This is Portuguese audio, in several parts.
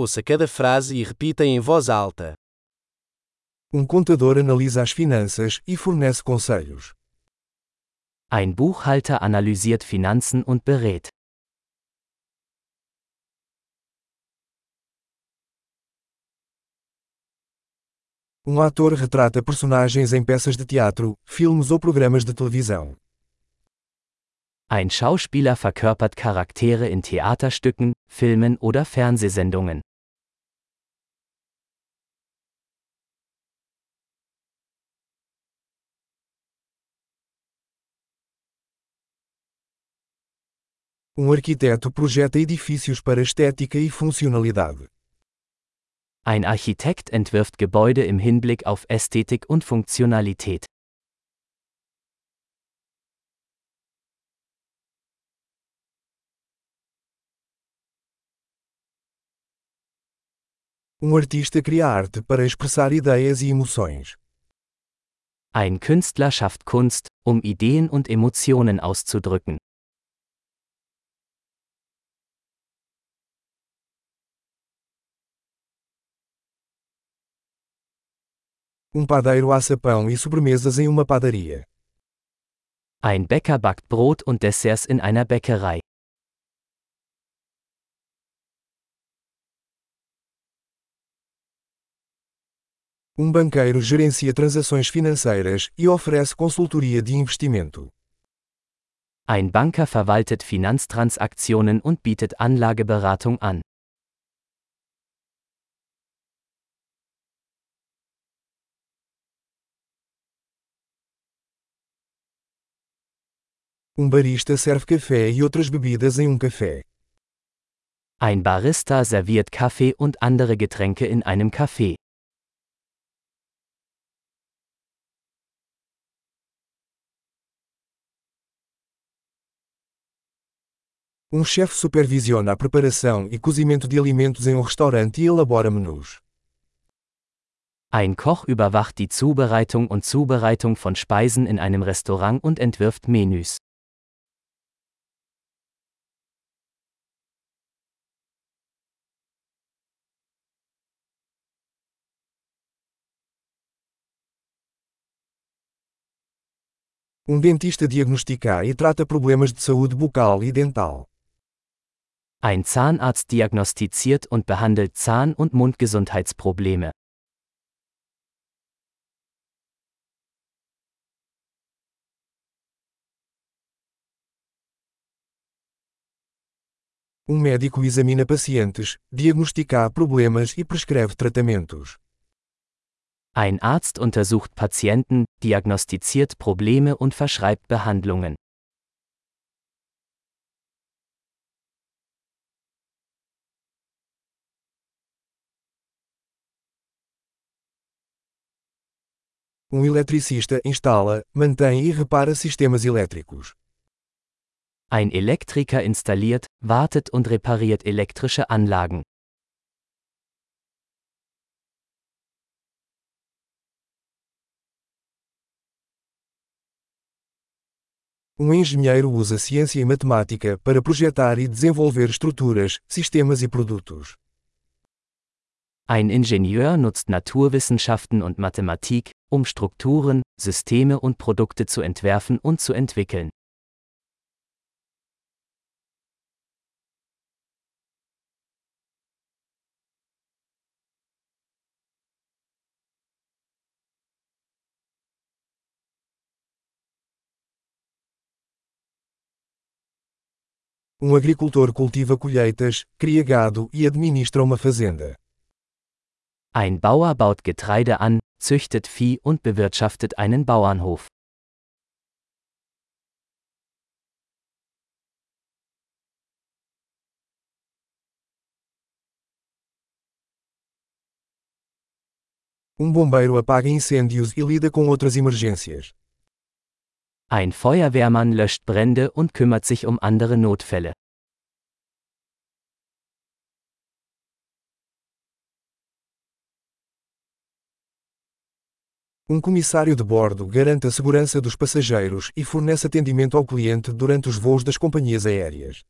Ouça cada frase e repita em voz alta. Um contador analisa as finanças e fornece conselhos. Ein Buchhalter analysiert Finanzen und berät. Um ator retrata personagens em peças de teatro, filmes ou programas de televisão. Ein Schauspieler verkörpert Charaktere in Theaterstücken, Filmen oder Fernsehsendungen. Um arquiteto projeta edifícios para estética e funcionalidade. Ein Architekt entwirft Gebäude im Hinblick auf Ästhetik und Funktionalität. Um artista cria arte para expressar ideias e emoções. Ein Künstler schafft Kunst, um Ideen und Emotionen auszudrücken. Um padeiro assa pão e sobremesas em uma padaria. Ein Bäcker backt Brot und Desserts in einer Bäckerei. Um banqueiro gerencia transações financeiras e oferece consultoria de investimento. Ein Banker verwaltet Finanztransaktionen und bietet Anlageberatung an. Um barista serve café e outras bebidas em um café. Ein Barista serviert Kaffee und andere Getränke in einem Café. Um chefe supervisiona a preparação e cozimento de alimentos em um restaurante e elabora menus. Ein Koch überwacht die Zubereitung und Zubereitung von Speisen in einem Restaurant und entwirft Menüs. Um dentista diagnostica e trata problemas de saúde bucal e dental. Ein Zahnarzt diagnostiziert und behandelt Zahn- und Mundgesundheitsprobleme. Um médico examina pacientes, diagnostica problemas e prescreve tratamentos. Ein Arzt untersucht Patienten, diagnostiziert Probleme und verschreibt Behandlungen. Um eletricista instala, mantém e repara sistemas elétricos. Ein Elektriker installiert, wartet und repariert elektrische Anlagen. Um engenheiro usa ciência e matemática para projetar e desenvolver estruturas, sistemas e produtos. Ein Ingenieur nutzt Naturwissenschaften und Mathematik, um Strukturen, Systeme und Produkte zu entwerfen und zu entwickeln. Um agricultor cultiva colheitas, cria gado e administra uma fazenda. Ein Bauer baut Getreide an, züchtet Vieh und bewirtschaftet einen Bauernhof. Um bombeiro apaga incêndios e lida com outras emergências. Ein Feuerwehrmann löscht Brände und kümmert sich um andere Notfälle. Um comissário de bordo garante a segurança dos passageiros e fornece atendimento ao cliente durante os voos das companhias aéreas.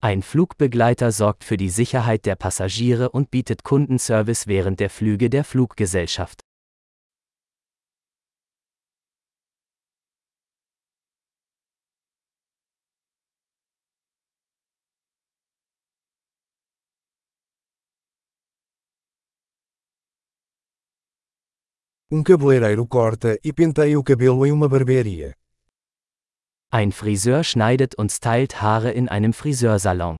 Ein Flugbegleiter sorgt für die Sicherheit der Passagiere und bietet Kundenservice während der Flüge der Fluggesellschaft. Um cabeleireiro corta e penteia o cabelo em uma barbearia. Ein Friseur schneidet und stylt Haare in einem Friseursalon.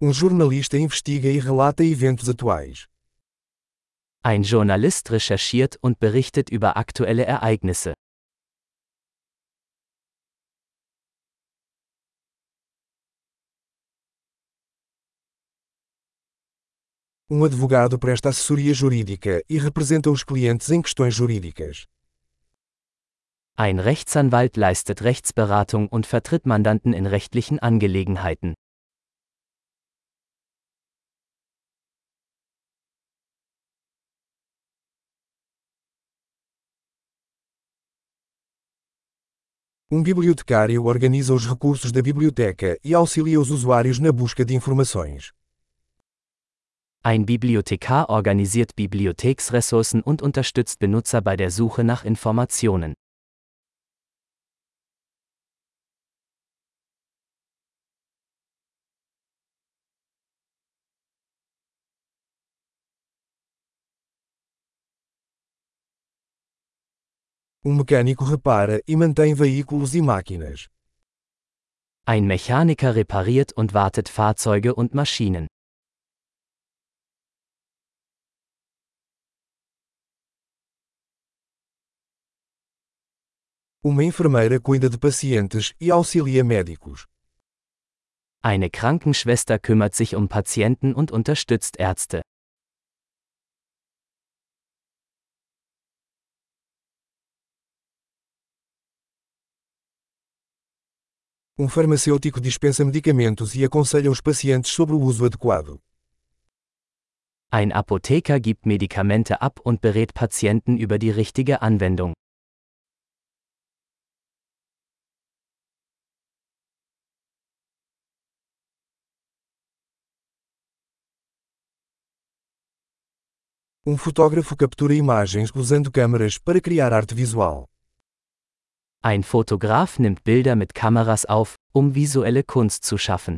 Um jornalista investiga e relata eventos atuais. Ein Journalist recherchiert und berichtet über aktuelle Ereignisse. Um advogado presta assessoria jurídica e representa os clientes em questões jurídicas. Ein Rechtsanwalt leistet Rechtsberatung und vertritt Mandanten in rechtlichen Angelegenheiten. Um bibliotecário organiza os recursos da biblioteca e auxilia os usuários na busca de informações. Ein Bibliothekar organisiert Bibliotheksressourcen und unterstützt Benutzer bei der Suche nach Informationen. Um mecânico repara e mantém veículos e máquinas. Ein Mechaniker repariert und wartet Fahrzeuge und Maschinen. Uma enfermeira cuida de pacientes e auxilia médicos. Eine Krankenschwester kümmert sich um Patienten und unterstützt Ärzte. Um farmacêutico dispensa medicamentos e aconselha os pacientes sobre o uso adequado. Ein Apotheker gibt Medikamente ab und berät Patienten über die richtige Anwendung. Um fotógrafo captura imagens usando câmeras para criar arte visual. Ein Fotograf nimmt Bilder mit Kameras auf, um visuelle Kunst zu schaffen.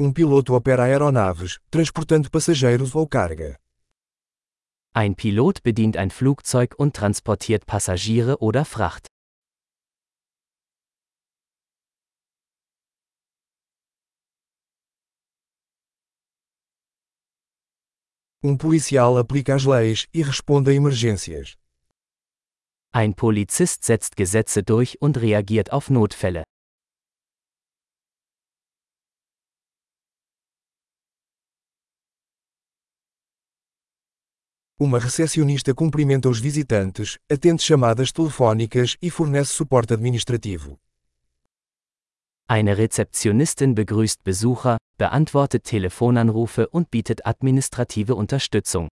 Um piloto opera aeronaves, transportando passageiros ou carga. Ein Pilot bedient ein Flugzeug und transportiert Passagiere oder Fracht. Um policial aplica as leis e responde a emergências. Ein Polizist setzt Gesetze durch und reagiert auf Notfälle. Uma recepcionista cumprimenta os visitantes, atende chamadas telefónicas e fornece suporte administrativo. Eine Rezeptionistin begrüßt Besucher, beantwortet Telefonanrufe und bietet administrative Unterstützung.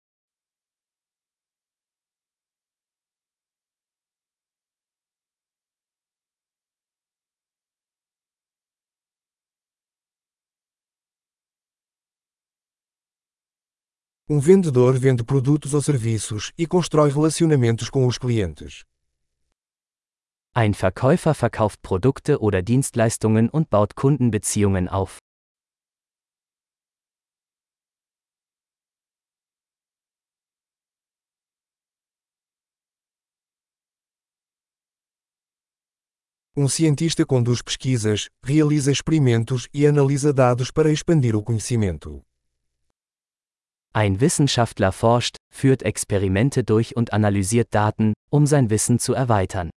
Um vendedor vende produtos ou serviços e constrói relacionamentos com os clientes. Ein Verkäufer verkauft Produkte oder Dienstleistungen und baut Kundenbeziehungen auf. Um cientista conduz pesquisas, realiza experimentos e analisa dados para expandir o conhecimento. Ein Wissenschaftler forscht, führt Experimente durch und analysiert Daten, um sein Wissen zu erweitern.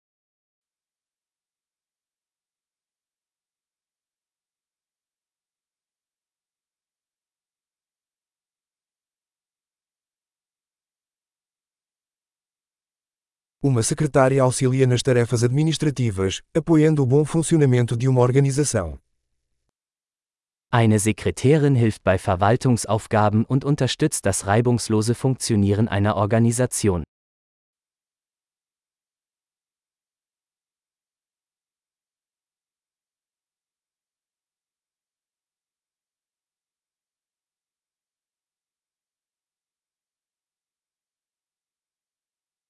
Uma secretária auxilia nas tarefas administrativas, apoiando o bom funcionamento de uma organização. Eine Sekretärin hilft bei Verwaltungsaufgaben und unterstützt das reibungslose Funktionieren einer Organisation.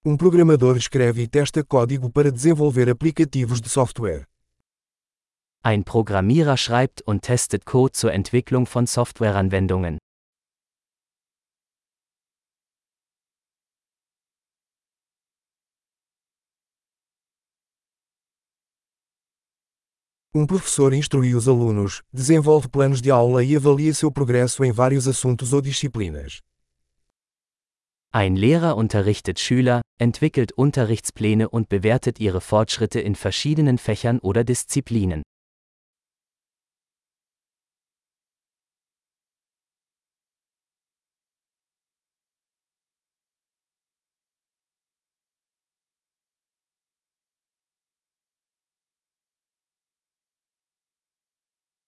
Um programador escreve e testa código para desenvolver aplicativos de software. Ein Programmierer schreibt und testet Code zur Entwicklung von Softwareanwendungen. Um professor instrui os alunos, desenvolve planos de aula e avalia seu progresso em vários assuntos ou disciplinas. Ein Lehrer unterrichtet Schüler, entwickelt Unterrichtspläne und bewertet ihre Fortschritte in verschiedenen Fächern oder Disziplinen.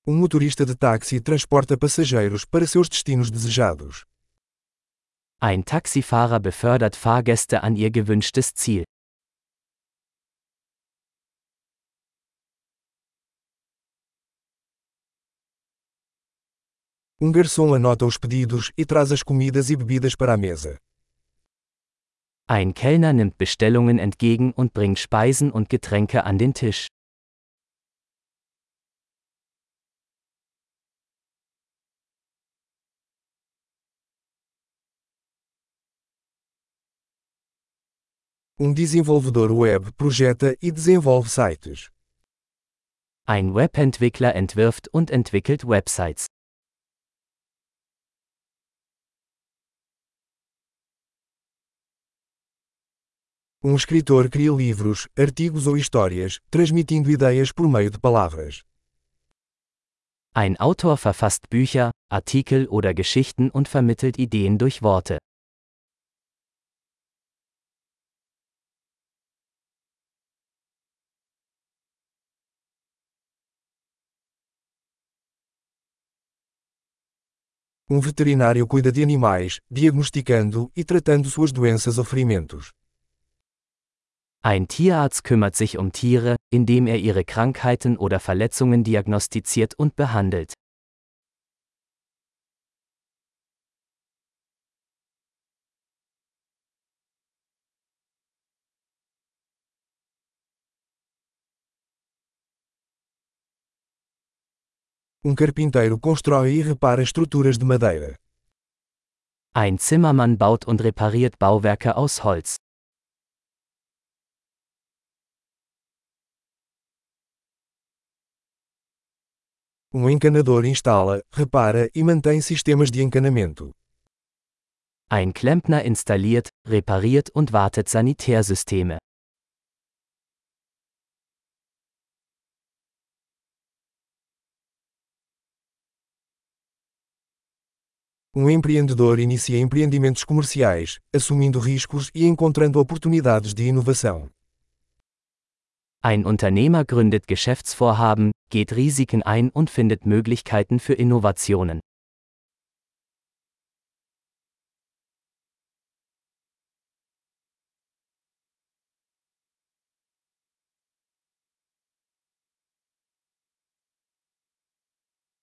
Um motorista de táxi transporta passageiros para seus destinos desejados. Ein Taxifahrer befördert Fahrgäste an ihr gewünschtes Ziel. Um garçom anota os pedidos e traz as comidas e bebidas para a mesa. Ein Kellner nimmt Bestellungen entgegen und bringt Speisen und Getränke an den Tisch. Um desenvolvedor web projeta e desenvolve sites. Ein Webentwickler entwirft und entwickelt Websites. Um escritor cria livros, artigos ou histórias, transmitindo ideias por meio de palavras. Ein Autor verfasst Bücher, Artikel oder Geschichten und vermittelt Ideen durch Worte. Um veterinário cuida de animais, diagnosticando e tratando suas doenças ou ferimentos. Ein Tierarzt kümmert sich um Tiere, indem er ihre Krankheiten oder Verletzungen diagnostiziert und behandelt. Um carpinteiro constrói e repara estruturas de madeira. Ein Zimmermann baut und repariert Bauwerke aus Holz. Um encanador instala, repara e mantém sistemas de encanamento. Ein Klempner installiert, repariert und wartet Sanitärsysteme. Um empreendedor inicia empreendimentos comerciais, assumindo riscos e encontrando oportunidades de inovação. Ein Unternehmer gründet Geschäftsvorhaben, geht Risiken ein und findet Möglichkeiten für Innovationen.